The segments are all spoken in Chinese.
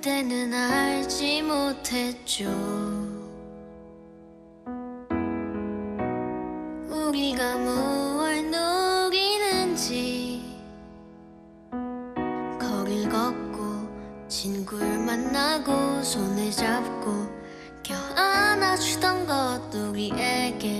그때는 알지 못했죠. 우리가 무얼 녹이는지 거길 걷고 친구를 만나고 손을 잡고 껴안아주던 것 우리에게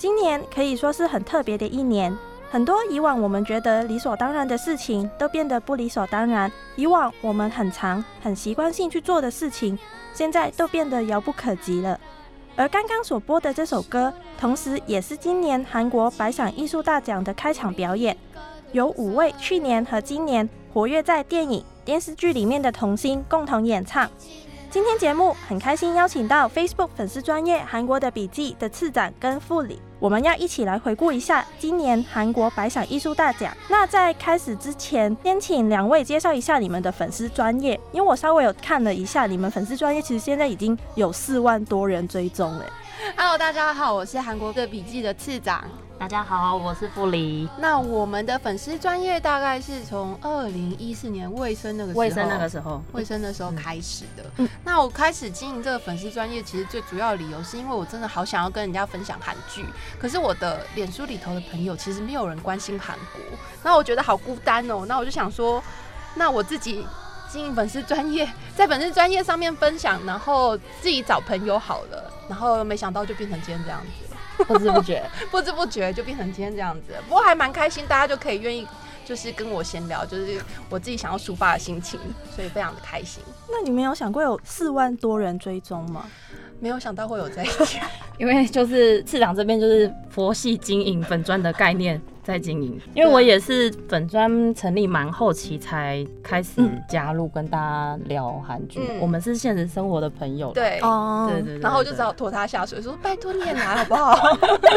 今年可以说是很特别的一年，很多以往我们觉得理所当然的事情，都变得不理所当然。以往我们很常、很习惯性去做的事情，现在都变得遥不可及了。而刚刚所播的这首歌，同时也是今年韩国百想艺术大奖的开场表演。有五位去年和今年活跃在电影、电视剧里面的童星共同演唱。今天节目很开心邀请到 Facebook 粉丝专业韩国的笔记的次长跟副理，我们要一起来回顾一下今年韩国百想艺术大奖。那在开始之前，先请两位介绍一下你们的粉丝专业，因为我稍微有看了一下，你们粉丝专业其实现在已经有四万多人追踪了。Hello，大家好，我是韩国的笔记的次长。大家好，我是傅黎。那我们的粉丝专业大概是从二零一四年卫生那个时候，卫生那个时候，卫生的时候开始的。那我开始经营这个粉丝专业，其实最主要的理由是因为我真的好想要跟人家分享韩剧，可是我的脸书里头的朋友其实没有人关心韩国，那我觉得好孤单哦。那我就想说，那我自己经营粉丝专业，在粉丝专业上面分享，然后自己找朋友好了，然后没想到就变成今天这样子。不知不觉，不知不觉就变成今天这样子，不过还蛮开心，大家就可以愿意就是跟我闲聊，就是我自己想要抒发的心情，所以非常的开心。那你们有想过有四万多人追踪吗？没有想到会有这一起，因为就是市长这边就是佛系经营粉砖的概念在经营，因为我也是粉砖成立蛮后期才开始加入跟大家聊韩剧，嗯我们是现实生活的朋友，对。哦对对对，然后我就只好拖他下水，说拜托你也来好不好？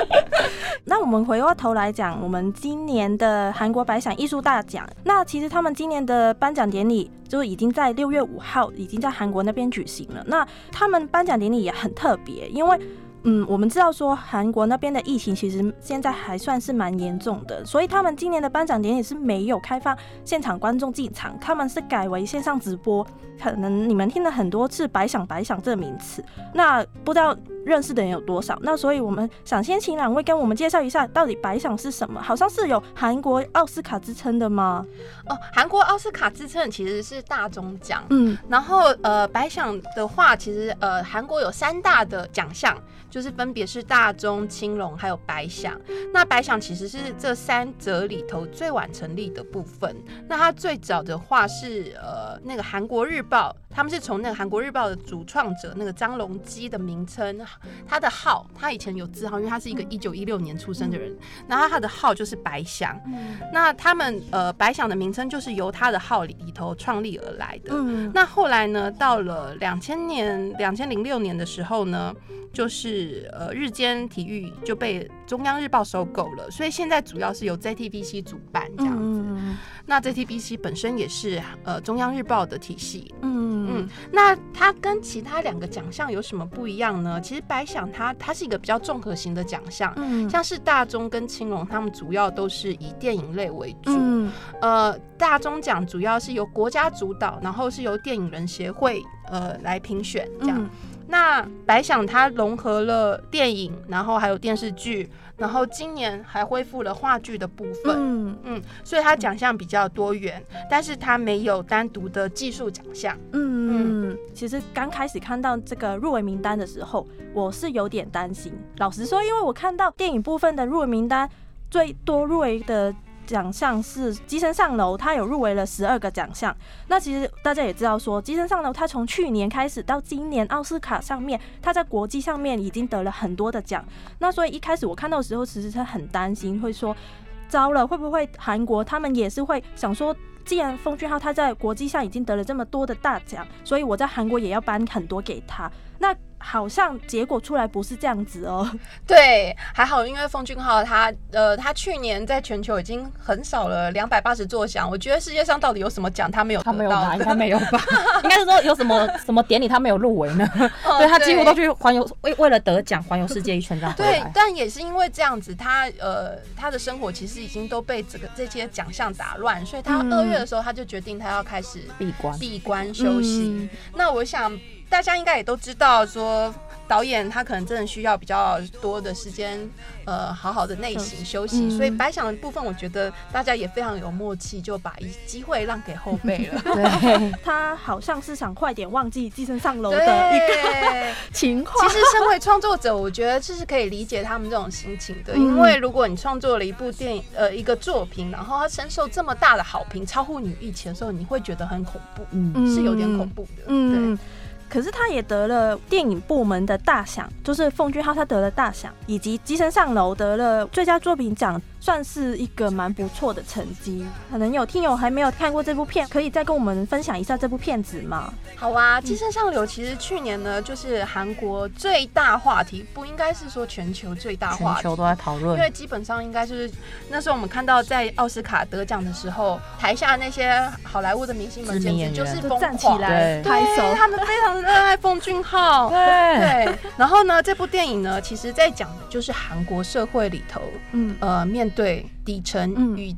那我们回过头来讲，我们今年的韩国百想艺术大奖，那其实他们今年的颁奖典礼就已经在六月五号已经在韩国那边举行了。那他们颁奖典礼也很特别，因为嗯，我们知道说韩国那边的疫情其实现在还算是蛮严重的，所以他们今年的颁奖典礼是没有开放现场观众进场，他们是改为线上直播。可能你们听了很多次“白想白想”这个名词，那不知道认识的人有多少？那所以我们想先请两位跟我们介绍一下，到底白想是什么？好像是有韩国奥斯卡之称的吗？哦，韩国奥斯卡之称其实是大钟奖，嗯，然后呃，白想的话，其实呃，韩国有三大的奖项，就是分别是大钟、青龙还有白想。那白想其实是这三者里头最晚成立的部分。那它最早的话是呃，那个韩国日报，他们是从那个韩国日报的主创者那个张隆基的名称，他的号，他以前有字号，因为他是一个一九一六年出生的人，然后他的号就是白想。那他们呃，白想的名称就是由他的号里里头创立而来的。嗯，那后来呢，到了两千年、两千零六年的时候呢，就是呃日间体育就被中央日报收购了，所以现在主要是由 ZTBC 主办这样子。嗯那 ZTBC 本身也是呃中央日报的体系。嗯嗯，那它跟其他两个奖项有什么不一样呢？其实白想它它是一个比较综合型的奖项，嗯像是大钟跟青龙，他们主要都是以电影类为主。嗯呃，大钟奖主要是由国家主导，然后是由电影人协会呃来评选这样。嗯那白想它融合了电影，然后还有电视剧，然后今年还恢复了话剧的部分。嗯嗯，所以它奖项比较多元，但是它没有单独的技术奖项。嗯嗯，其实刚开始看到这个入围名单的时候，我是有点担心。老实说，因为我看到电影部分的入围名单最多入围的奖项是《机身上楼》，他有入围了十二个奖项。那其实大家也知道，说《机身上楼》他从去年开始到今年奥斯卡上面，他在国际上面已经得了很多的奖。那所以一开始我看到的时候，其实是很担心，会说糟了，会不会韩国他们也是会想说，既然奉俊昊他在国际上已经得了这么多的大奖，所以我在韩国也要颁很多给他。那好像结果出来不是这样子哦。对，还好，因为奉俊昊他呃，他去年在全球已经很少了两百八十座奖。我觉得世界上到底有什么奖他没有他没有得到拿，应？该 没有吧？应该是说有什么什么典礼他没有入围呢？哦对他几乎都去环游，为为了得奖环游世界一圈这样回对，。但也是因为这样子，他呃，他的生活其实已经都被这个这些奖项打乱，所以他嗯二月的时候他就决定他要开始闭关闭关休息。嗯那我想大家应该也都知道，说导演他可能真的需要比较多的时间，呃，好好的内省休息。嗯所以白想的部分，我觉得大家也非常有默契，就把一机会让给后辈了。对，他好像是想快点忘记《寄生上楼》的一个，情况。其实身为创作者，我觉得这是可以理解他们这种心情的，嗯因为如果你创作了一部电影，呃，一个作品，然后它深受这么大的好评，超乎你预期的时候，你会觉得很恐怖，嗯，是有点恐怖的。嗯，可是他也得了电影部门的大奖，就是奉俊昊他得了大奖，以及《机身上楼》得了最佳作品奖，算是一个蛮不错的成绩。可能有听友还没有看过这部片，可以再跟我们分享一下这部片子吗？好啊，《寄生上流》其实去年呢，就是韩国最大话题，不应该是说全球最大话题。全球都在讨论因。为基本上应该就是那时候我们看到在奥斯卡得奖的时候，台下那些好莱坞的明星们简直就是就疯狂，站起来对拍手，他们非常热爱奉俊昊。对，对，然后呢，这部电影呢，其实在讲的就是韩国社会里头，嗯呃，面对底层嗯。与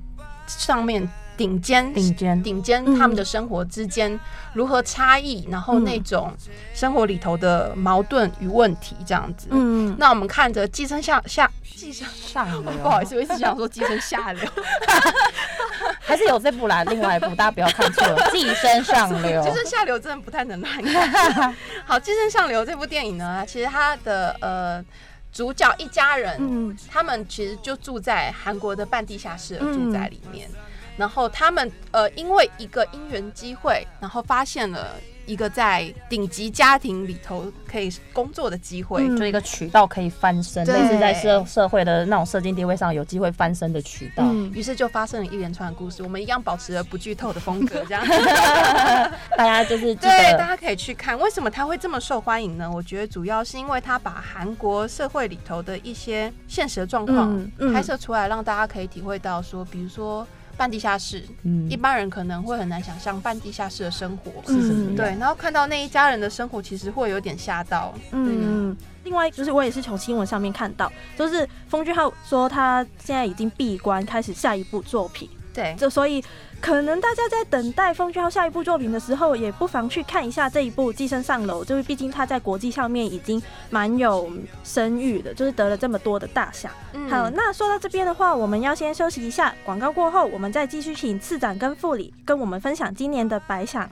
上面顶尖顶尖。顶尖嗯。他们的生活之间如何差异，然后嗯。那种生活里头的矛盾与问题这样子。嗯，那我们看着寄生下下寄生，上流，不好意思，我一直想说寄生下流，还是有这部啦，另外一部大家不要看错了，《寄生上流。寄》。生下流真的不太能乱看。好，《寄生上流》这部电影呢，其实它的呃主角一家人，嗯。他们其实就住在韩国的半地下室的嗯住宅里面，然后他们呃因为一个因缘机会，然后发现了一个在顶级家庭里头可以工作的机会。嗯就一个渠道可以翻身，对类似在社社会的那种社经地位上有机会翻身的渠道。嗯于是就发生了一连串的故事，我们一样保持了不剧透的风格，这样 大家就是记对，大，家可以去看。为什么他会这么受欢迎呢？我觉得主要是因为他把韩国社会里头的一些现实的状况拍摄出来，让大家可以体会到说，比如说半地下室，嗯一般人可能会很难想象半地下室的生活。是什么样？对，然后看到那一家人的生活，其实会有点吓到。嗯，嗯，另外就是我也是从新闻上面看到，就是封俊浩说他现在已经闭关，开始下一部作品。对，就所以可能大家在等待奉俊昊下一部作品的时候，也不妨去看一下这一部《寄生上楼》，就是毕竟他在国际上面已经蛮有声誉的，就是得了这么多的大奖。嗯好，那说到这边的话，我们要先休息一下，广告过后，我们再继续请次长跟副理跟我们分享今年的百想。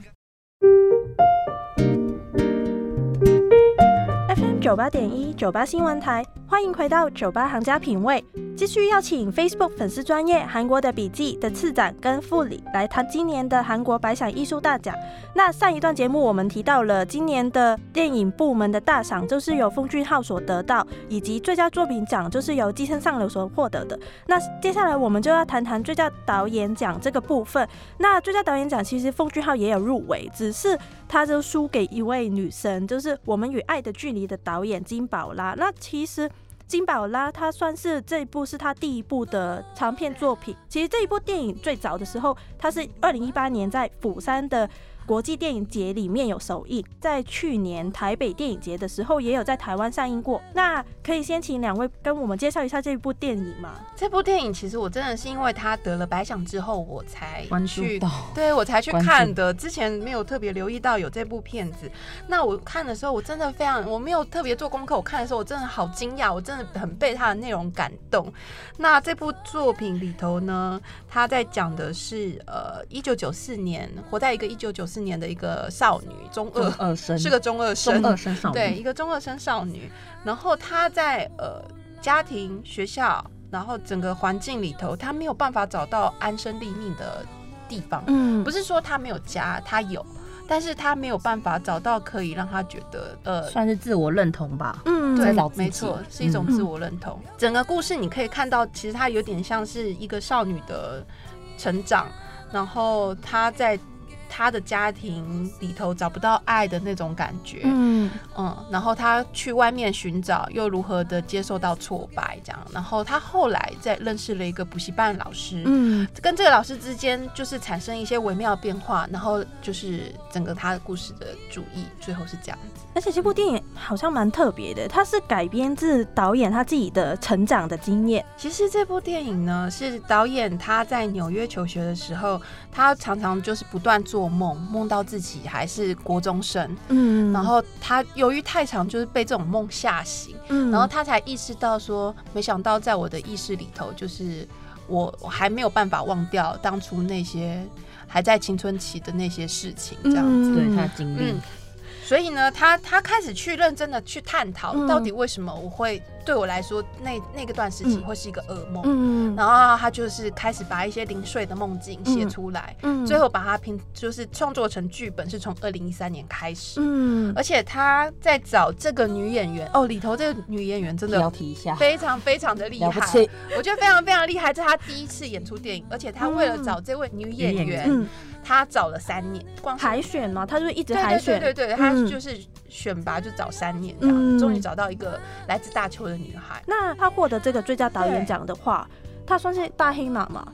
FM 九八点一九八新闻台，欢迎回到九八行家品味。继续邀请 Facebook 粉丝专业韩国的笔记的次长跟副理来谈今年的韩国百想艺术大奖。那上一段节目我们提到了今年的电影部门的大赏，就是由奉俊昊所得到，以及最佳作品奖就是由《寄生上流》所获得的。那接下来我们就要谈谈最佳导演奖这个部分。那最佳导演奖其实奉俊昊也有入围，只是他就输给一位女神，就是《我们与爱的距离》的导演金宝拉。那其实。金宝拉，她算是这一部是她第一部的长片作品。其实这一部电影最早的时候，她是二零一八年在釜山的国际电影节里面有首映，在去年台北电影节的时候也有在台湾上映过。那可以先请两位跟我们介绍一下这部电影吗？这部电影其实我真的是因为他得了百奖之后，我才关注去到 对我才去看的，之前没有特别留意到有这部片子。那我看的时候，我真的非常，我没有特别做功课，我看的时候我真的好惊讶，我真的很被它的内容感动。那这部作品里头呢，他在讲的是呃，一九九四年活在一个一九九四年的一个少女，中中二，二生是个中二生，中二生少女，对，一个中二生少女，然后她在呃家庭、学校，然后整个环境里头，她没有办法找到安身立命的地方。嗯不是说她没有家，她有，但是他没有办法找到可以让他觉得呃。算是自我认同吧。嗯对没错，是一种自我认同。整个故事你可以看到，其实它有点像是一个少女的成长，然后她在她的家庭里头找不到爱的那种感觉，嗯嗯，然后他去外面寻找，又如何的接受到挫败，这样，然后他后来再认识了一个补习班老师，嗯跟这个老师之间就是产生一些微妙的变化，然后就是整个他的故事的主意，最后是这样子。而且这部电影好像蛮特别的，它是改编自导演他自己的成长的经验。其实这部电影呢，是导演他在纽约求学的时候，他常常就是不断做梦，梦到自己还是国中生，嗯。然后他由于太长，就是被这种梦吓醒。嗯。然后他才意识到说，没想到在我的意识里头，就是我我还没有办法忘掉当初那些还在青春期的那些事情，这样子。对他的经历。嗯，所以呢，他他开始去认真的去探讨，嗯。到底为什么我会对我来说那那个段时期嗯会是一个噩梦。嗯然后他就是开始把一些零碎的梦境写出来，嗯最后把它拼，就是创作成剧本，是从二零一三年开始。嗯而且他在找这个女演员哦，里头这个女演员真的要提一下，非常非常的厉害。我觉得非常非常厉害。这是他第一次演出电影，而且他为了找这位女演员，他找了三年，光海选嘛，他就一直海选，对对对，他嗯就是选拔就找三年这样，嗯终于找到一个来自大邱的女孩。那她获得这个最佳导演奖的话，她算是大黑马嘛？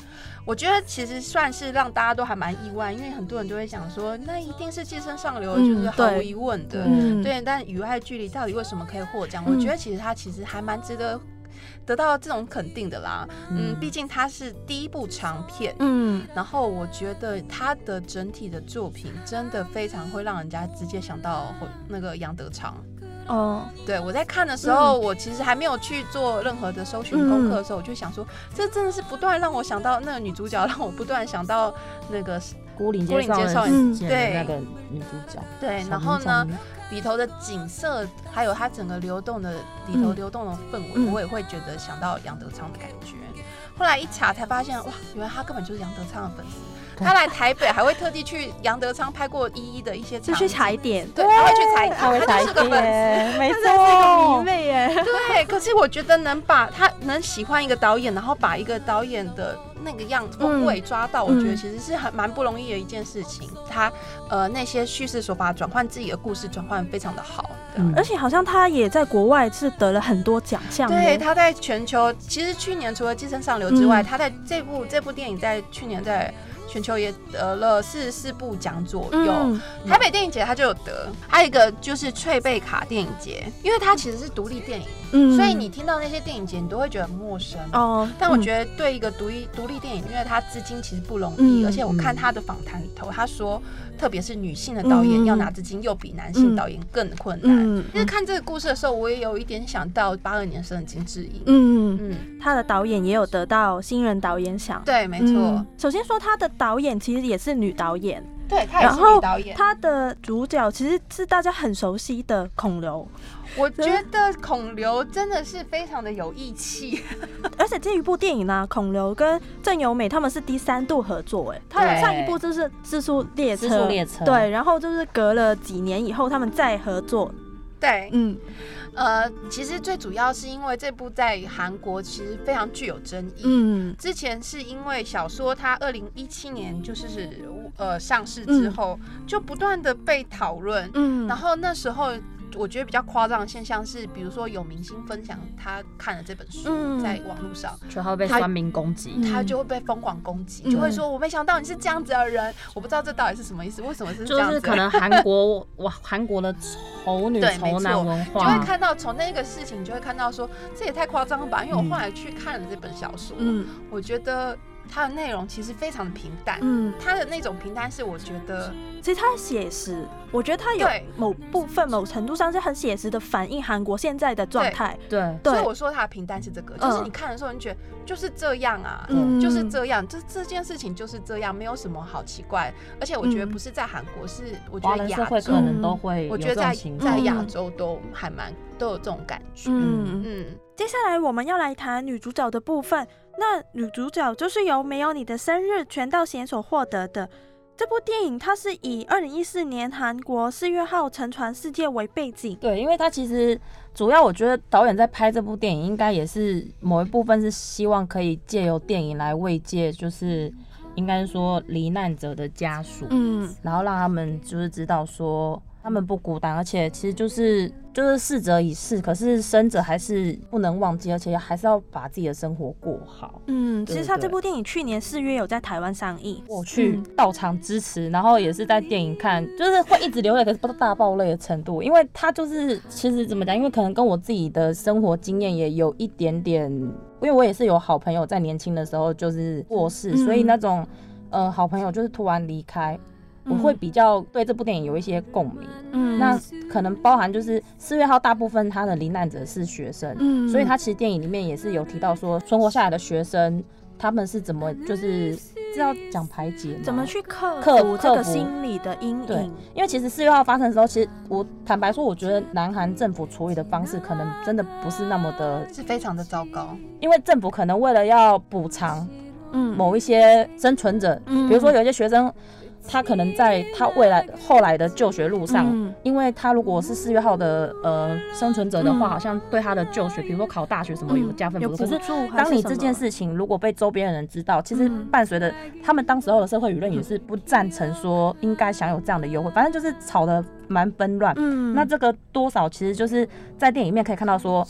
我觉得其实算是让大家都还蛮意外，因为很多人都会想说，那一定是《寄生上流》，嗯就是毫无疑问的。嗯，对，但与爱距离到底为什么可以获奖？嗯我觉得其实它其实还蛮值得得到这种肯定的啦。嗯，毕竟它是第一部长片，嗯然后我觉得他的整体的作品真的非常会让人家直接想到那个杨德昌。哦，对我在看的时候，我其实还没有去做任何的搜寻功课的时候，我就想说，这真的是不断让我想到那个女主角，让我不断想到那个孤零孤岭街少年年事件对。的那个女主角，对，然后呢里头的景色，还有它整个流动的里头嗯流动的氛围，嗯我也会觉得想到杨德昌的感觉。后来一查才发现，哇，原来他根本就是杨德昌的粉丝。他来台北还会特地去杨德昌拍过一一的一些就去踩点，对，他会去踩点，他会踩就是个粉丝。点，没他真的是一个迷错。妹耶。对，可是我觉得能把他能喜欢一个导演，然后把一个导演的那个样风味抓到，我觉得嗯其实是很蛮不容易的一件事情。他呃那些叙事手法转换自己的故事转换得非常的好。嗯而且好像他也在国外是得了很多奖项，对，他在全球，其实去年除了《寄生上流》之外，嗯他在这部这部电影在去年在全球也得了四十四部奖左右。嗯。台北电影节他就有得，还有一个就是翠贝卡电影节，因为它其实是独立电影，嗯。所以你听到那些电影节，你都会觉得很陌生。哦，但我觉得对一个独立独立电影，因为它资金其实不容易，嗯而且我看他的访谈里头，他说，特别是女性的导演嗯。要拿资金，又比男性导演更困难。嗯其实看这个故事的时候，我也有一点想到八二年生的金智英。嗯，嗯，他的导演也有得到新人导演奖，对，没错，嗯。首先说他的导演其实也是女导演，对，她也是然后女导演。她的主角其实是大家很熟悉的孔刘，我觉得孔刘真的是非常的有义气。而且这一部电影呢，孔刘跟郑有美他们是第三度合作，哎，他们上一部就是《自速列车自》，速列车对，然后就是隔了几年以后他们再合作，对，嗯呃，其实最主要是因为这部在韩国其实非常具有争议。嗯之前是因为小说它二零一七年就是呃上市之后，就不断的被讨论，嗯，然后那时候。我觉得比较夸张的现象是，比如说有明星分享他看了这本书，嗯在网络上，就他会被他酸民攻击，嗯他就会被疯狂攻击，嗯就会说：“我没想到你是这样子的人，我不知道这到底是什么意思，为什么是这就是样子的人？”可能韩国哇，韩国的丑女丑男文就会，看到从那个事情，就会看到说这也太夸张了吧？因为我嗯后来去看了这本小说，嗯我觉得它的内容其实非常的平淡。嗯，它的那种平淡是我觉得其实它写实，我觉得它有某部分、某程度上是很写实的反映韩国现在的状态。对，对，所以我说它的平淡是这个，就是嗯你看的时候，你觉得就是这样啊，嗯就是这样，这这件事情就是这样，没有什么好奇怪。而且我觉得嗯不是在韩国，是我觉得亚洲可，能都会我觉得在在况。亚洲都还蛮都有这种感觉。嗯嗯，接下来我们要来谈女主角的部分。那女主角就是由《没有你的生日》全道贤所获得的。这部电影它是以二零一四年韩国四月号沉船事件为背景。对，因为它其实主要，我觉得导演在拍这部电影，应该也是某一部分是希望可以借由电影来慰藉，就是应该说罹难者的家属，嗯然后让他们就是知道说他们不孤单，而且其实就是就是逝者已逝，可是生者还是不能忘记，而且还是要把自己的生活过好。嗯，其实他这部电影去年四月有在台湾上映。我去嗯到场支持，然后也是在电影看，就是会一直流泪，可是不到大爆泪的程度，因为他就是其实怎么讲，因为可能跟我自己的生活经验也有一点点，因为我也是有好朋友在年轻的时候就是过世，嗯所以那种呃好朋友就是突然离开，我嗯会比较对这部电影有一些共鸣。嗯那可能包含就是四月号大部分他的罹难者是学生，嗯所以他其实电影里面也是有提到说存活下来的学生他们是怎么就是是要讲排解怎么去克克服这个心理的阴影对影？因为其实四月号发生的时候，其实我坦白说，我觉得南韩政府处理的方式可能真的不是那么的，是非常的糟糕。因为政府可能为了要补偿嗯某一些生存者，嗯比如说有一些学生，他可能在他未来后来的就学路上。嗯因为他如果是四月号的呃生存者的话，嗯好像对他的就学，比如说考大学什么有加分有补助。可是当你这件事情如果被周边的人知道，其实嗯伴随的他们当时候的社会舆论也是不赞成说应该享有这样的优惠，反正就是吵得蛮纷乱。嗯那这个多少其实就是在电影里面可以看到说。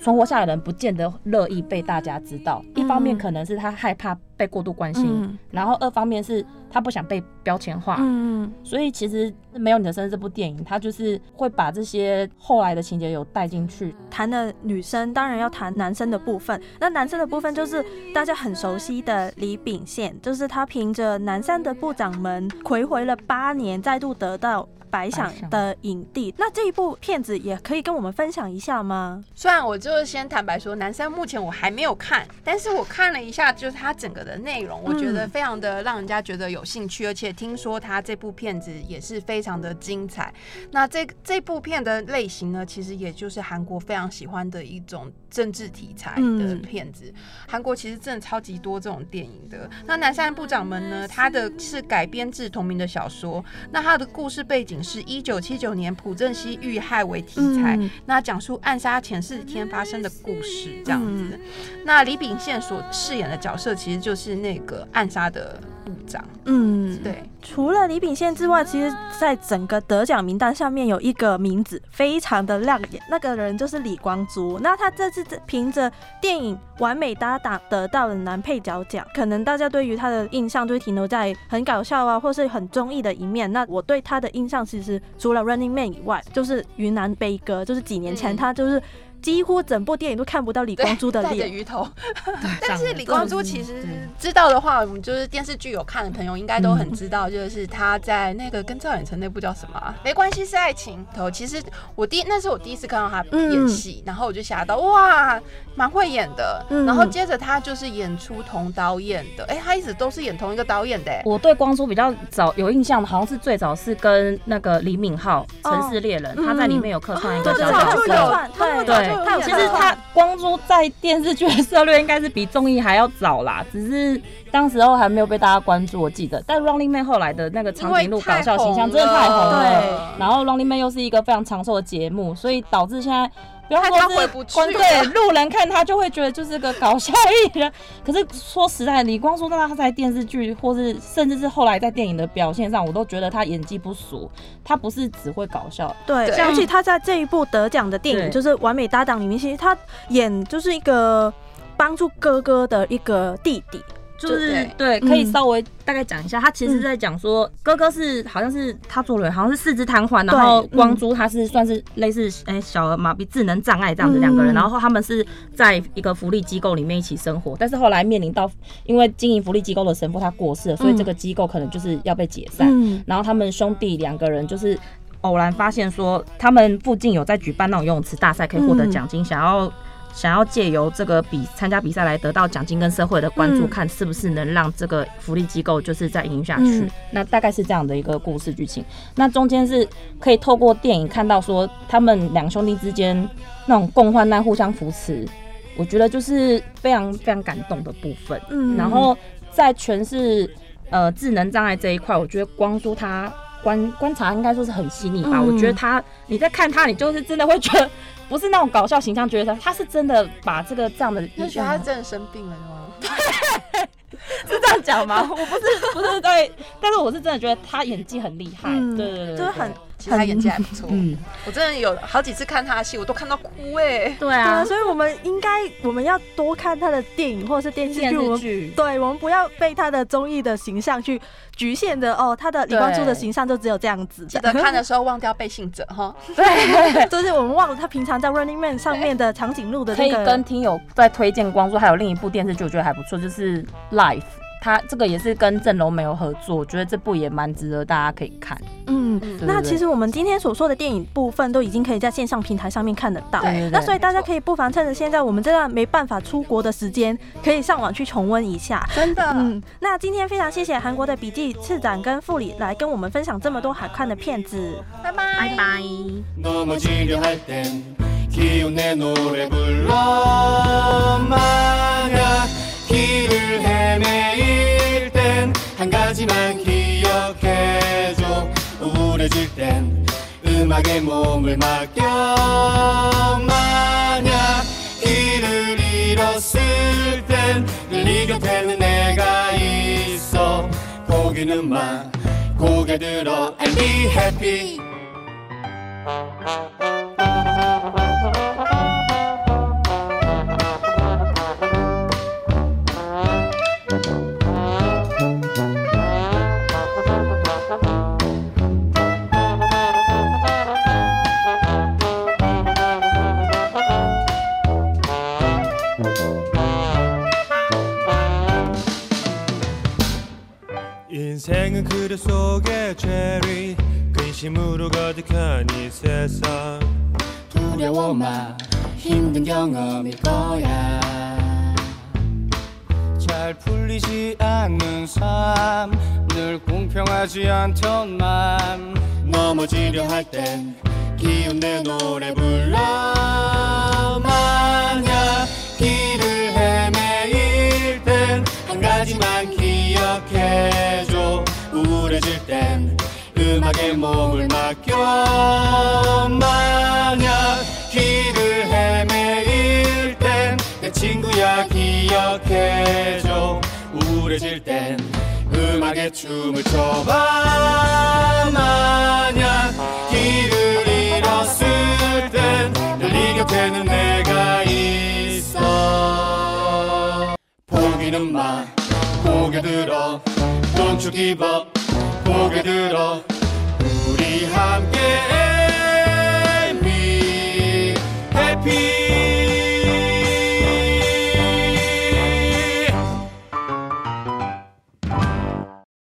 存活下来的人不见得乐意被大家知道，一方面嗯可能是他害怕被过度关心，嗯然后二方面是他不想被标签化，嗯所以其实没有你的生日这部电影，它就是会把这些后来的情节有带进去。谈的女生，当然要谈男生的部分。那男生的部分就是大家很熟悉的李秉宪，就是他凭着南山的部长们回回了八年，再度得到。白想的影帝，那这一部片子也可以跟我们分享一下吗？虽然我就是先坦白说，南山目前我还没有看，但是我看了一下，就是它整个的内容，我觉得非常的让人家觉得有兴趣，而且听说它这部片子也是非常的精彩。那这这部片的类型呢，其实也就是韩国非常喜欢的一种政治题材的嗯片子。韩国其实真的超级多这种电影的。那南山部长们呢，他的是改编自同名的小说，那他的故事背景是一九七九年朴正熙遇害为题材，嗯那讲述暗杀前四天发生的故事，这样子。嗯那李秉宪所饰演的角色其实就是那个暗杀的部长，嗯，。对，除了李秉宪之外，其实在整个得奖名单上面有一个名字非常的亮眼，那个人就是李光洙。那他这次凭着电影《完美搭档》得到了男配角奖，可能大家对于他的印象就会停留在很搞笑啊，或是很综艺的一面。那我对他的印象其实除了《Running Man》以外，就是《云南悲歌》，就是几年前嗯他就是。几乎整部电影都看不到李光洙的带着脸，鱼头。但 但是李光洙其实知道的话，我们就是电视剧有看的朋友应该都很知道，就是他在那个跟赵远成那部叫什么啊、没关系是爱情头。其实我第那是我第一次看到他演戏，然后我就吓到哇，蛮会演的。嗯然后接着他就是演出同导演的，哎、他一直都是演同一个导演的、哎我对光洙比较早有印象的，好像是最早是跟那个李敏镐《城市猎人》嗯他在里面有客串一个角色。对其实他光洙在电视剧的涉略应该是比综艺还要早啦，只是当时候还没有被大家关注，我记得。但 Running Man 后来的那个长颈鹿搞笑形象真的太红了，然后 Running Man 又是一个非常长寿的节目，所以导致现在。不要说是回不去观对路人看他就会觉得就是个搞笑艺人，可是说实在，李光洙那他在电视剧或是甚至是后来在电影的表现上，我都觉得他演技不俗，他不是只会搞笑，对，而且他在这一部得奖的电影就是《完美搭档》里面，其实他演就是一个帮助哥哥的一个弟弟。就是对对，可以嗯稍微大概讲一下。他其实在讲说，哥哥是好像是他做了，好像是四肢瘫痪，然后光洙他是算是类似哎、小儿麻痹智能障碍这样子两个人，嗯然后他们是在一个福利机构里面一起生活，但是后来面临到因为经营福利机构的神父他过世了，所以嗯这个机构可能就是要被解散。嗯然后他们兄弟两个人就是偶然发现说，他们附近有在举办那种游泳池大赛，可以获得奖金，想要。想要借由这个比参加比赛来得到奖金跟社会的关注，嗯看是不是能让这个福利机构就是再营下去。嗯那大概是这样的一个故事剧情。那中间是可以透过电影看到说他们两兄弟之间那种共患难、互相扶持，我觉得就是非常非常感动的部分。嗯然后在诠释呃智能障碍这一块，我觉得光洙他观观察应该说是很细腻吧。嗯我觉得他你在看他，你就是真的会觉得不是那种搞笑形象，觉得他他是真的把这个这样的你觉得他真的生病了吗？是这样讲吗？我不是不是对，但是我是真的觉得他演技很厉害，嗯对对对对，就是很其实他演技还不错，嗯，我真的有好几次看他的戏，我都看到哭哎。对对啊，啊，所以我们应该我们要多看他的电影或者是电视电剧。对我们不要被他的综艺的形象去局限的哦，他的李光洙的形象就只有这样子记得看的时候忘掉背信者哈。对就是我们忘了他平常在 Running Man 上面的长颈鹿的可以这个跟听友再推荐光洙，还有另一部电视剧，我觉得还不错，就是《Life》。它这个也是跟郑柔美有合作，我觉得这部也蛮值得大家可以看。嗯，嗯那其实我们今天所说的电影部分都已经可以在线上平台上面看得到。那所以大家可以不妨趁着现在我们这段没办法出国的时间，可以上网去重温一下。真的，嗯，那今天非常谢谢韩国的笔记次长跟副理来跟我们分享这么多好看的片子。拜拜拜拜。 한 가지만 기억해줘. 우울해질 땐 음악에 몸을 맡겨. 만약 길을 잃었을 땐늘네 곁에는 내가 있어. 포기는 마 고개 들어 and be happy 그려 속의 체리 근심으로 가득한 이 세상. 두려워 마 힘든 경험일 거야. 잘 풀리지 않는 삶 늘 공평하지 않던 맘. 넘어지려 할 땐 기운 내 노래 불러. 만약 길을 헤매일 땐 한 가지만 기억해줘 우울해질 땐 음악에 몸을 맡겨 만약 길을 헤매일 땐 내 친구야 기억해줘. 우울해질 땐 음악에 춤을 춰봐. 만약 길을 잃었을 땐늘네 곁에는 내가 있어. 포기는 마 고개 들어 Don't you give up 고개 들어 우리 함께 me happy